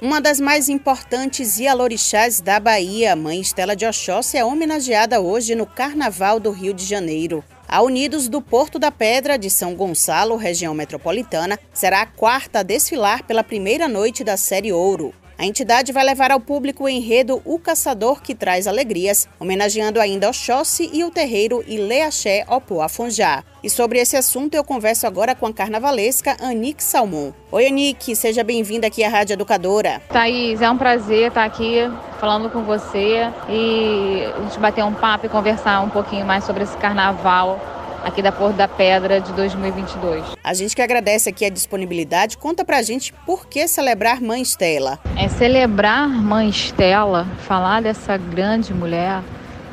Uma das mais importantes Ialorixás da Bahia, Mãe Estela de Oxóssi, é homenageada hoje no Carnaval do Rio de Janeiro. A Unidos do Porto da Pedra de São Gonçalo, região metropolitana, será a quarta a desfilar pela primeira noite da série Ouro. A entidade vai levar ao público o enredo O Caçador que Traz Alegrias, homenageando ainda Oxóssi e o terreiro Ileaxé Opoafonjá. E sobre esse assunto eu converso agora com a carnavalesca Anique Salmon. Oi, Anique, seja bem-vinda aqui à Rádio Educadora. Thaís, é um prazer estar aqui falando com você e a gente bater um papo e conversar um pouquinho mais sobre esse carnaval aqui da Porto da Pedra de 2022. A gente que agradece aqui a disponibilidade, conta pra gente por que celebrar Mãe Estela. É celebrar Mãe Estela, falar dessa grande mulher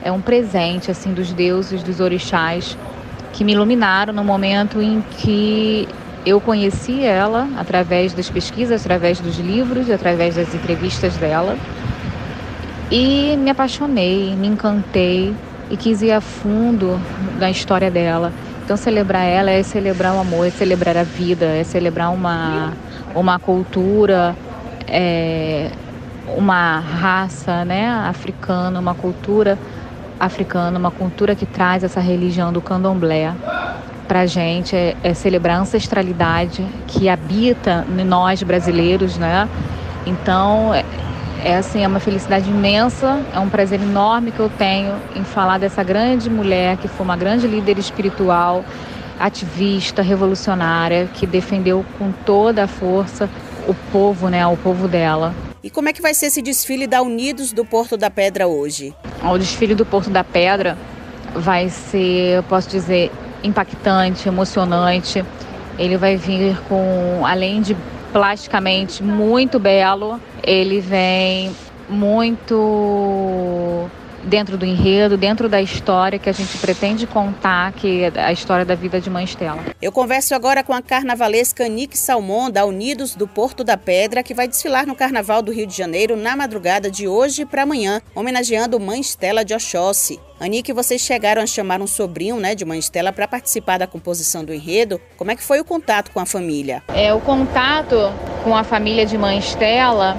é um presente assim dos deuses, dos orixás que me iluminaram no momento em que eu conheci ela através das pesquisas, através dos livros, através das entrevistas dela. E me apaixonei, me encantei e quis ir a fundo na história dela. Então celebrar ela é celebrar o amor, é celebrar a vida, é celebrar uma, uma cultura, é, uma raça né, africana, uma cultura africana, uma cultura que traz essa religião do candomblé para gente, é, é celebrar a ancestralidade que habita nós brasileiros, né? Então, é, assim, é uma felicidade imensa, é um prazer enorme que eu tenho em falar dessa grande mulher que foi uma grande líder espiritual, ativista, revolucionária, que defendeu com toda a força o povo, né, o povo dela. E como é que vai ser esse desfile da Unidos do Porto da Pedra hoje? O desfile do Porto da Pedra vai ser, eu posso dizer, impactante, emocionante. Ele vai vir com, além de plasticamente muito belo. Ele vem muito dentro do enredo, dentro da história que a gente pretende contar, que é a história da vida de Mãe Estela. Eu converso agora com a carnavalesca Nick Salmon, da Unidos do Porto da Pedra, que vai desfilar no Carnaval do Rio de Janeiro na madrugada de hoje para amanhã, homenageando Mãe Estela de Oxóssi. Anique, vocês chegaram a chamar um sobrinho né, de Mãe Estela para participar da composição do enredo. Como é que foi o contato com a família? É, o contato com a família de Mãe Estela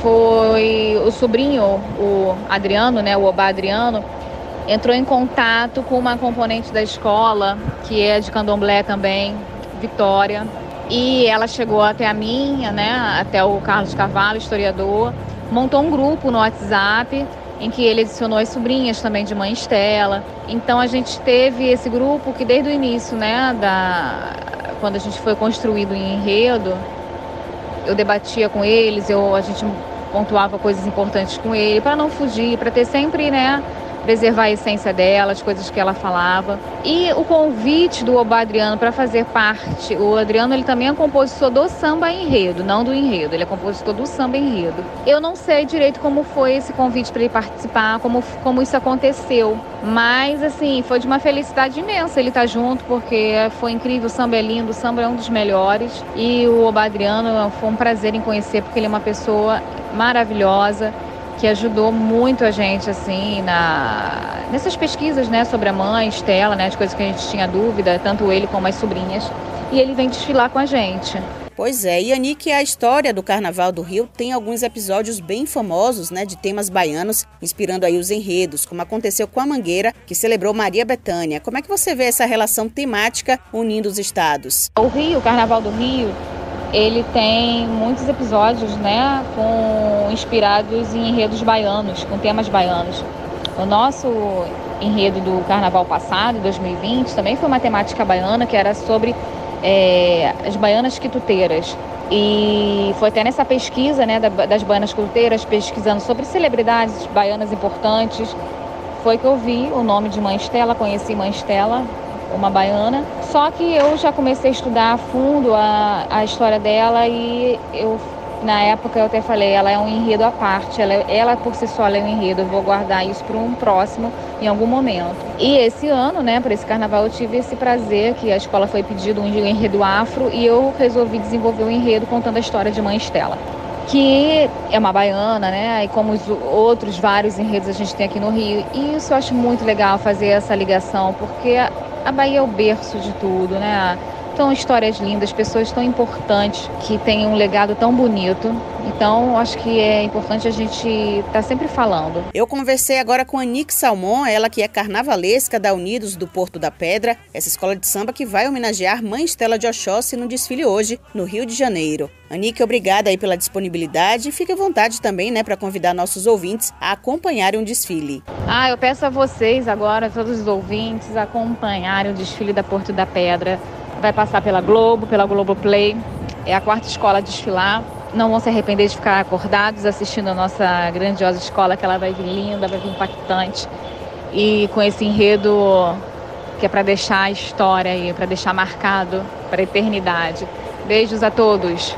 foi o sobrinho, o Adriano, né, o Oba Adriano, entrou em contato com uma componente da escola, que é de candomblé também, Vitória. E ela chegou até a minha, né, até o Carlos Carvalho, historiador, montou um grupo no WhatsApp em que ele adicionou as sobrinhas também de mãe Estela. Então a gente teve esse grupo que desde o início, né, da quando a gente foi construído em enredo, eu debatia com eles, eu a gente pontuava coisas importantes com ele para não fugir, para ter sempre, né, preservar a essência dela, as coisas que ela falava. E o convite do Oba Adriano para fazer parte, o Adriano ele também é compositor do samba enredo, não do enredo, ele é compositor do samba enredo. Eu não sei direito como foi esse convite para ele participar, como, como isso aconteceu, mas assim, foi de uma felicidade imensa ele estar tá junto, porque foi incrível, o samba é lindo, o samba é um dos melhores e o Oba Adriano foi um prazer em conhecer, porque ele é uma pessoa maravilhosa que ajudou muito a gente assim na nessas pesquisas, né, sobre a mãe, Estela, né, as coisas que a gente tinha dúvida, tanto ele como as sobrinhas, e ele vem desfilar com a gente. Pois é, e Anique, a história do Carnaval do Rio tem alguns episódios bem famosos, né, de temas baianos, inspirando aí os enredos, como aconteceu com a Mangueira, que celebrou Maria Bethânia. Como é que você vê essa relação temática unindo os estados? O Rio, o Carnaval do Rio, ele tem muitos episódios, né, com inspirados em enredos baianos, com temas baianos. O nosso enredo do Carnaval passado, 2020, também foi uma temática baiana que era sobre é, as baianas quituteiras. E foi até nessa pesquisa né, das baianas quituteiras, pesquisando sobre celebridades baianas importantes, foi que eu vi o nome de Mãe Estela, conheci Mãe Estela, uma baiana. Só que eu já comecei a estudar a fundo a, a história dela e eu na época eu até falei, ela é um enredo à parte, ela, ela por si só é um enredo, eu vou guardar isso para um próximo em algum momento. E esse ano, né, para esse carnaval eu tive esse prazer que a escola foi pedido um enredo afro e eu resolvi desenvolver um enredo contando a história de Mãe Estela que é uma baiana, né? E como os outros vários enredos a gente tem aqui no Rio. E isso eu acho muito legal fazer essa ligação, porque a Bahia é o berço de tudo, né? São histórias lindas, pessoas tão importantes que têm um legado tão bonito. Então, acho que é importante a gente estar tá sempre falando. Eu conversei agora com a Nick Salmon, ela que é carnavalesca da Unidos do Porto da Pedra, essa escola de samba que vai homenagear Mãe Estela de Oxóssi no desfile hoje, no Rio de Janeiro. Anique, obrigada aí pela disponibilidade e fique à vontade também, né, para convidar nossos ouvintes a acompanharem o desfile. Ah, eu peço a vocês agora, todos os ouvintes, acompanharem o desfile da Porto da Pedra. Vai passar pela Globo, pela Globoplay. É a quarta escola a desfilar. Não vão se arrepender de ficar acordados assistindo a nossa grandiosa escola, que ela vai vir linda, vai vir impactante. E com esse enredo que é para deixar a história aí, para deixar marcado para a eternidade. Beijos a todos.